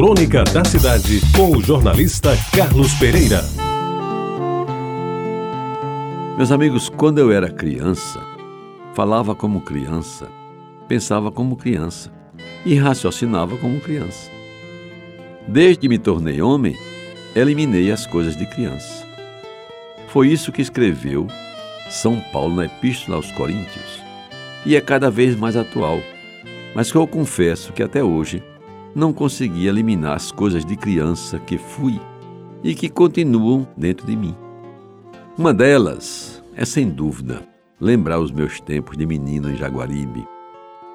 Crônica da Cidade, com o jornalista Carlos Pereira. Meus amigos, quando eu era criança, falava como criança, pensava como criança e raciocinava como criança. Desde que me tornei homem, eliminei as coisas de criança. Foi isso que escreveu São Paulo na Epístola aos Coríntios e é cada vez mais atual, mas que eu confesso que até hoje não consegui eliminar as coisas de criança que fui e que continuam dentro de mim. Uma delas é, sem dúvida, lembrar os meus tempos de menino em Jaguaribe,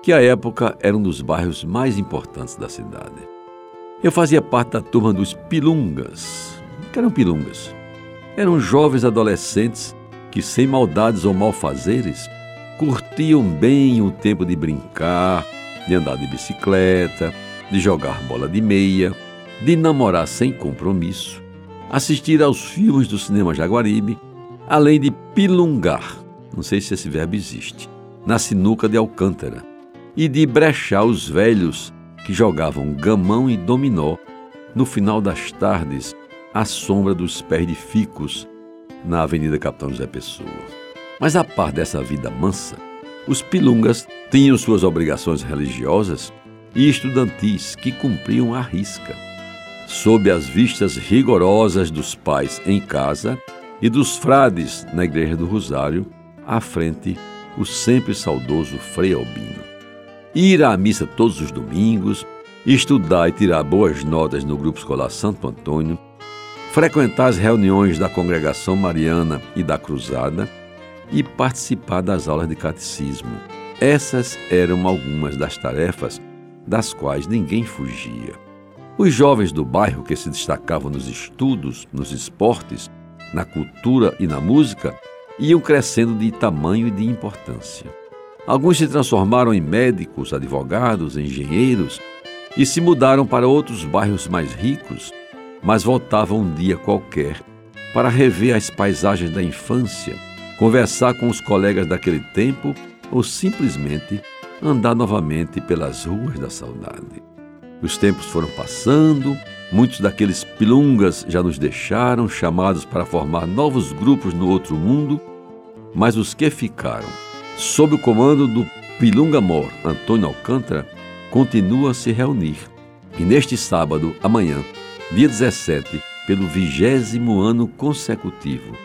que à época era um dos bairros mais importantes da cidade. Eu fazia parte da turma dos Pilungas. que eram Pilungas? Eram jovens adolescentes que, sem maldades ou malfazeres, curtiam bem o tempo de brincar, de andar de bicicleta, de jogar bola de meia, de namorar sem compromisso, assistir aos filmes do cinema Jaguaribe, além de pilungar, não sei se esse verbo existe, na sinuca de Alcântara, e de brechar os velhos que jogavam gamão e dominó no final das tardes à sombra dos pés de ficos na Avenida Capitão José Pessoa. Mas a par dessa vida mansa, os pilungas tinham suas obrigações religiosas e estudantis que cumpriam a risca, sob as vistas rigorosas dos pais em casa e dos frades na Igreja do Rosário, à frente o sempre saudoso Frei Albino. Ir à missa todos os domingos, estudar e tirar boas notas no grupo escolar Santo Antônio, frequentar as reuniões da congregação mariana e da cruzada e participar das aulas de catecismo. Essas eram algumas das tarefas das quais ninguém fugia. Os jovens do bairro que se destacavam nos estudos, nos esportes, na cultura e na música iam crescendo de tamanho e de importância. Alguns se transformaram em médicos, advogados, engenheiros e se mudaram para outros bairros mais ricos, mas voltavam um dia qualquer para rever as paisagens da infância, conversar com os colegas daquele tempo ou simplesmente andar novamente pelas ruas da saudade. Os tempos foram passando, muitos daqueles pilungas já nos deixaram, chamados para formar novos grupos no outro mundo, mas os que ficaram, sob o comando do Pilunga Mor Antônio Alcântara, continuam a se reunir. E neste sábado, amanhã, dia 17, pelo vigésimo ano consecutivo,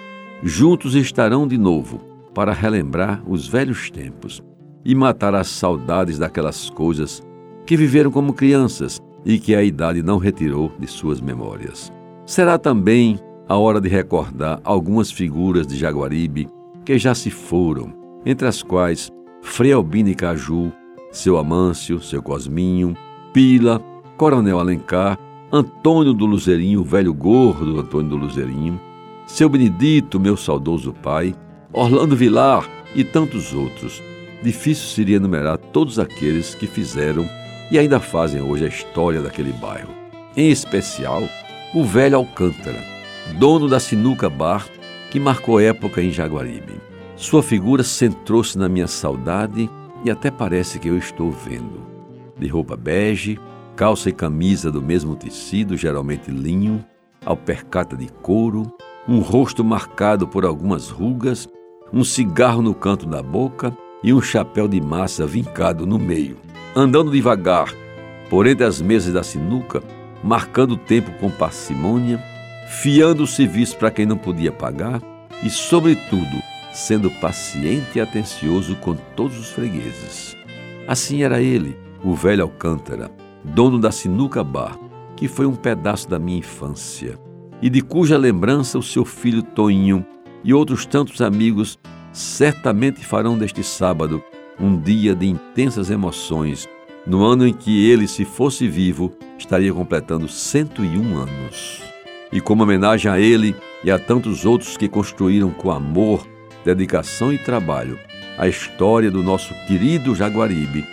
juntos estarão de novo para relembrar os velhos tempos e matar as saudades daquelas coisas que viveram como crianças e que a idade não retirou de suas memórias. Será também a hora de recordar algumas figuras de Jaguaribe que já se foram, entre as quais Frei Albino e Caju, seu Amâncio, seu Cosminho, Pila, Coronel Alencar, Antônio do Luzerinho, velho gordo Antônio do Luzerinho, seu Benedito, meu saudoso pai, Orlando Vilar e tantos outros difícil seria enumerar todos aqueles que fizeram e ainda fazem hoje a história daquele bairro. Em especial, o velho Alcântara, dono da Sinuca Bar, que marcou época em Jaguaribe. Sua figura centrou-se na minha saudade e até parece que eu estou vendo. De roupa bege, calça e camisa do mesmo tecido, geralmente linho, alpercata de couro, um rosto marcado por algumas rugas, um cigarro no canto da boca e um chapéu de massa vincado no meio. Andando devagar por entre as mesas da sinuca, marcando o tempo com parcimônia, fiando o serviço para quem não podia pagar e, sobretudo, sendo paciente e atencioso com todos os fregueses. Assim era ele, o velho Alcântara, dono da Sinuca Bar, que foi um pedaço da minha infância, e de cuja lembrança o seu filho Toinho e outros tantos amigos certamente farão deste sábado um dia de intensas emoções, no ano em que ele, se fosse vivo, estaria completando 101 anos. E como homenagem a ele e a tantos outros que construíram com amor, dedicação e trabalho a história do nosso querido Jaguaribe,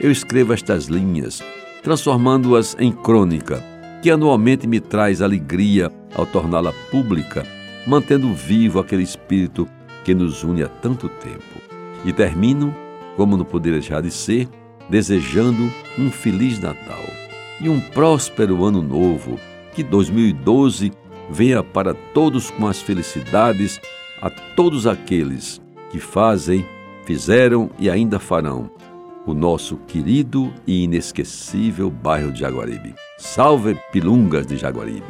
eu escrevo estas linhas, transformando-as em crônica, que anualmente me traz alegria ao torná-la pública, mantendo vivo aquele espírito que nos une há tanto tempo. E termino, como não poderia deixar de ser, desejando um Feliz Natal. e um próspero ano novo. Que 2012 venha para todos com as felicidades a todos aqueles que fazem, fizeram e ainda farão o nosso querido e inesquecível bairro de Jaguaribe. Salve Pilungas de Jaguaribe.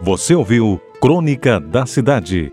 Você ouviu Crônica da Cidade